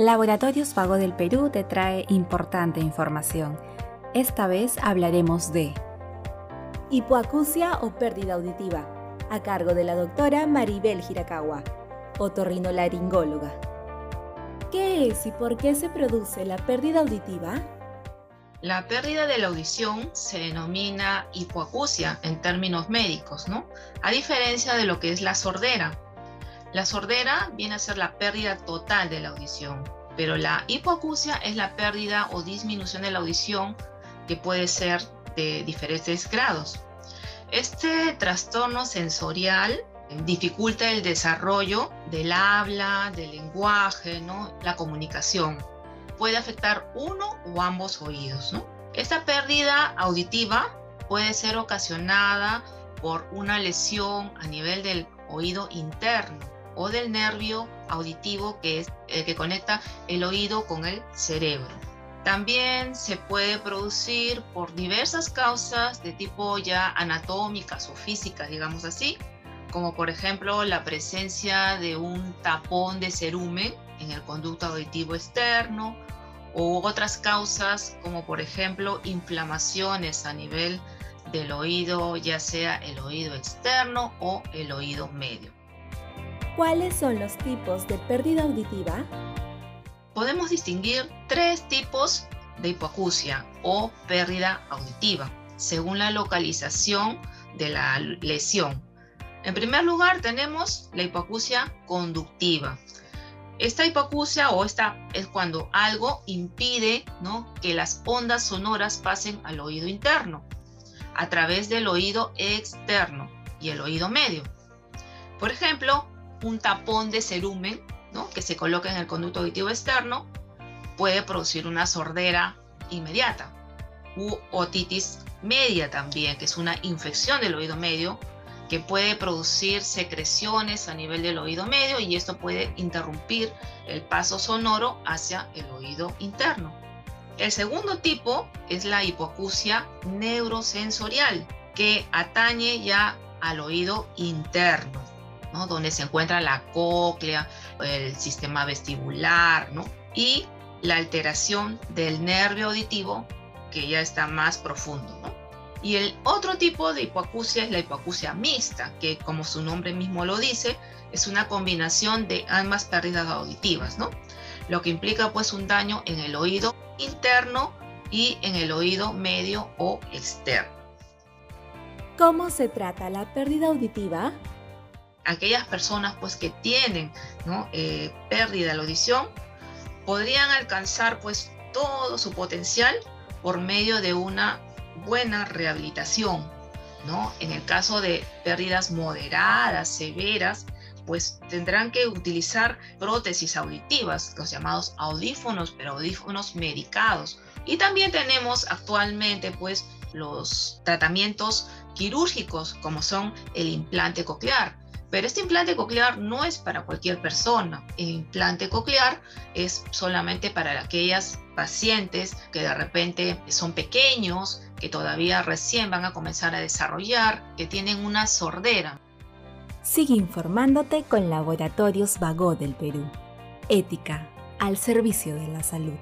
Laboratorios Vago del Perú te trae importante información. Esta vez hablaremos de hipoacusia o pérdida auditiva, a cargo de la doctora Maribel Hirakawa, otorrinolaringóloga. ¿Qué es y por qué se produce la pérdida auditiva? La pérdida de la audición se denomina hipoacusia en términos médicos, ¿no? A diferencia de lo que es la sordera, la sordera viene a ser la pérdida total de la audición, pero la hipoacusia es la pérdida o disminución de la audición que puede ser de diferentes grados. Este trastorno sensorial dificulta el desarrollo del habla, del lenguaje, ¿no? la comunicación. Puede afectar uno o ambos oídos. Esta pérdida auditiva puede ser ocasionada por una lesión a nivel del oído interno o del nervio auditivo que es que conecta el oído con el cerebro. También se puede producir por diversas causas de tipo ya anatómicas o físicas, digamos así, como por ejemplo la presencia de un tapón de cerumen en el conducto auditivo externo o otras causas como por ejemplo inflamaciones a nivel del oído, ya sea el oído externo o el oído medio. ¿Cuáles son los tipos de pérdida auditiva? Podemos distinguir tres tipos de hipoacusia o pérdida auditiva, según la localización de la lesión. En primer lugar, tenemos la hipoacusia conductiva. Esta hipoacusia o esta es cuando algo impide que las ondas sonoras pasen al oído interno a través del oído externo y el oído medio. Por ejemplo, un tapón de cerumen que se coloca en el conducto auditivo externo puede producir una sordera inmediata u otitis media también, que es una infección del oído medio que puede producir secreciones a nivel del oído medio y esto puede interrumpir el paso sonoro hacia el oído interno. El segundo tipo es la hipoacusia neurosensorial, que atañe ya al oído interno donde se encuentra la cóclea, el sistema vestibular, ¿no? y la alteración del nervio auditivo que ya está más profundo. ¿no? Y el otro tipo de hipoacusia es la hipoacusia mixta, que como su nombre mismo lo dice, es una combinación de ambas pérdidas auditivas, ¿no? lo que implica pues un daño en el oído interno y en el oído medio o externo. ¿Cómo se trata la pérdida auditiva? Aquellas personas pues que tienen eh, pérdida de la audición podrían alcanzar pues todo su potencial por medio de una buena rehabilitación. ¿no? En el caso de pérdidas moderadas, severas, pues tendrán que utilizar prótesis auditivas, los llamados audífonos, pero audífonos medicados. Y también tenemos actualmente pues los tratamientos quirúrgicos como son el implante coclear, pero este implante coclear no es para cualquier persona. El implante coclear es solamente para aquellas pacientes que de repente son pequeños, que todavía recién van a comenzar a desarrollar, que tienen una sordera. Sigue informándote con Laboratorios Vago del Perú. Ética al servicio de la salud.